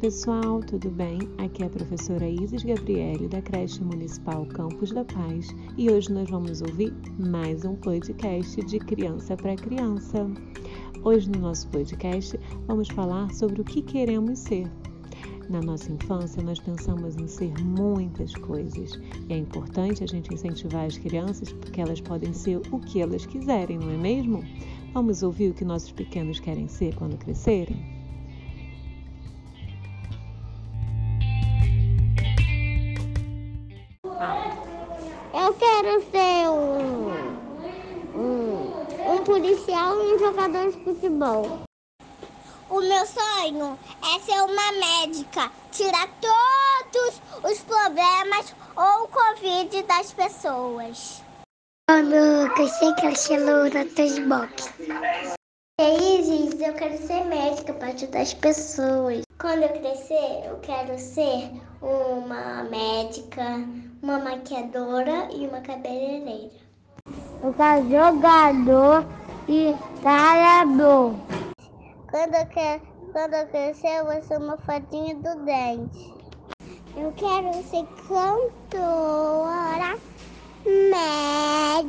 pessoal, tudo bem? Aqui é a professora Isis Gabriele da creche municipal Campos da Paz e hoje nós vamos ouvir mais um podcast de criança para criança. Hoje no nosso podcast vamos falar sobre o que queremos ser. Na nossa infância, nós pensamos em ser muitas coisas e é importante a gente incentivar as crianças porque elas podem ser o que elas quiserem, não é mesmo? Vamos ouvir o que nossos pequenos querem ser quando crescerem? Eu quero ser um, um, um policial e um jogador de futebol. O meu sonho é ser uma médica, tirar todos os problemas ou o Covid das pessoas. Quando eu crescer, quero ser loura dos box. E aí, gente, eu quero ser médica para ajudar as pessoas. Quando eu crescer, eu quero ser uma médica, uma maquiadora e uma cabeleireira. Eu quero jogador e trabalhador. Quando eu, quero, quando eu crescer, eu vou ser uma fadinha do dente. Eu quero ser cantora, médica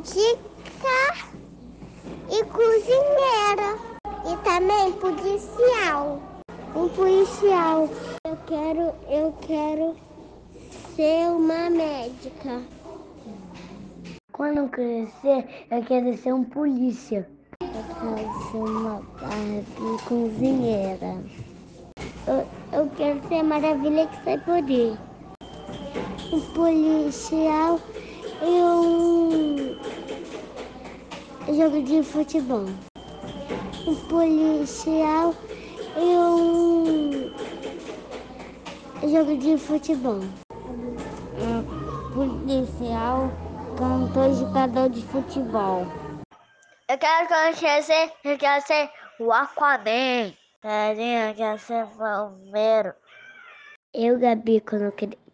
e cozinheira. E também policial. Um policial. Eu quero, eu quero ser uma médica. Quando eu crescer, eu quero ser um polícia. Eu quero ser uma Barbie cozinheira. Eu, eu quero ser maravilha que sai poder. Um policial e um jogo de futebol. Um policial e um jogo de futebol. Um policial, cantor, jogador de futebol. Eu quero conhecer, eu quero ser o Aquaman. Eu quero ser bombeiro. Eu, Gabi, quando,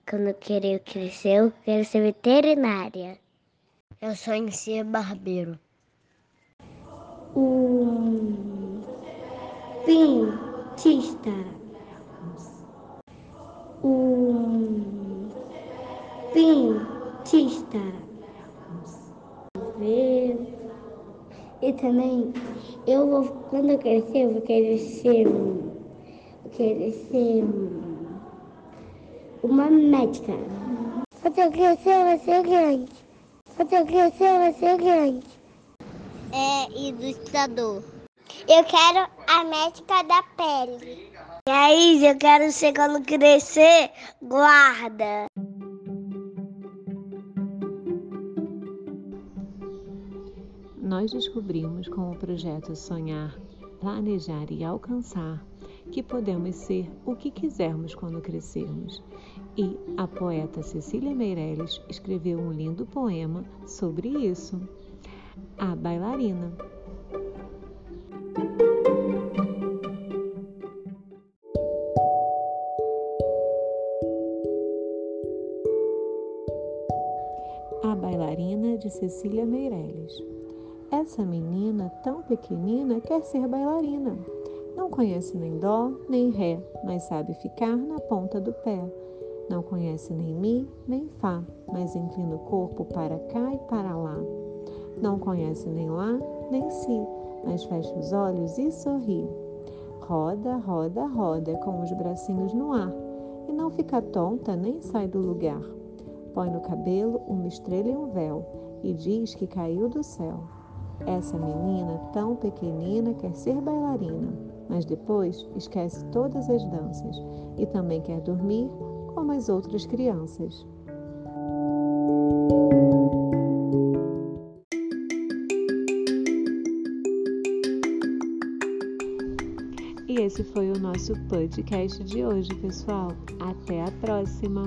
quando querer crescer, eu quero ser veterinária. Eu sonho em ser barbeiro. Um pintista. Um pintista. E também, eu vou, quando eu crescer, eu vou querer ser, eu querer ser uma médica. Quando eu crescer, eu vou ser grande. Quando eu crescer, eu vou ser grande. É ilustrador. Eu quero a médica da pele. E aí, eu quero ser quando crescer, guarda. Nós descobrimos com o projeto Sonhar, Planejar e Alcançar que podemos ser o que quisermos quando crescermos. E a poeta Cecília Meirelles escreveu um lindo poema sobre isso. A bailarina. A bailarina de Cecília Meirelles. Essa menina tão pequenina quer ser bailarina. Não conhece nem dó nem ré, mas sabe ficar na ponta do pé. Não conhece nem mi nem fá, mas inclina o corpo para cá e para lá. Não conhece nem lá nem si, mas fecha os olhos e sorri. Roda, roda, roda com os bracinhos no ar e não fica tonta nem sai do lugar. Põe no cabelo uma estrela e um véu e diz que caiu do céu. Essa menina tão pequenina quer ser bailarina, mas depois esquece todas as danças e também quer dormir como as outras crianças. E esse foi o nosso podcast de hoje, pessoal. Até a próxima!